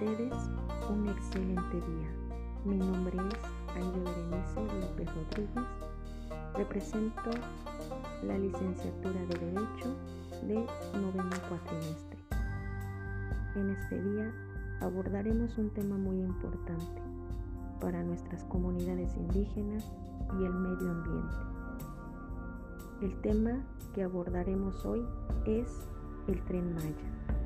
Un excelente día. Mi nombre es Aide Berenice López Rodríguez. Represento la licenciatura de Derecho de noveno cuatrimestre. En este día abordaremos un tema muy importante para nuestras comunidades indígenas y el medio ambiente. El tema que abordaremos hoy es el tren Maya.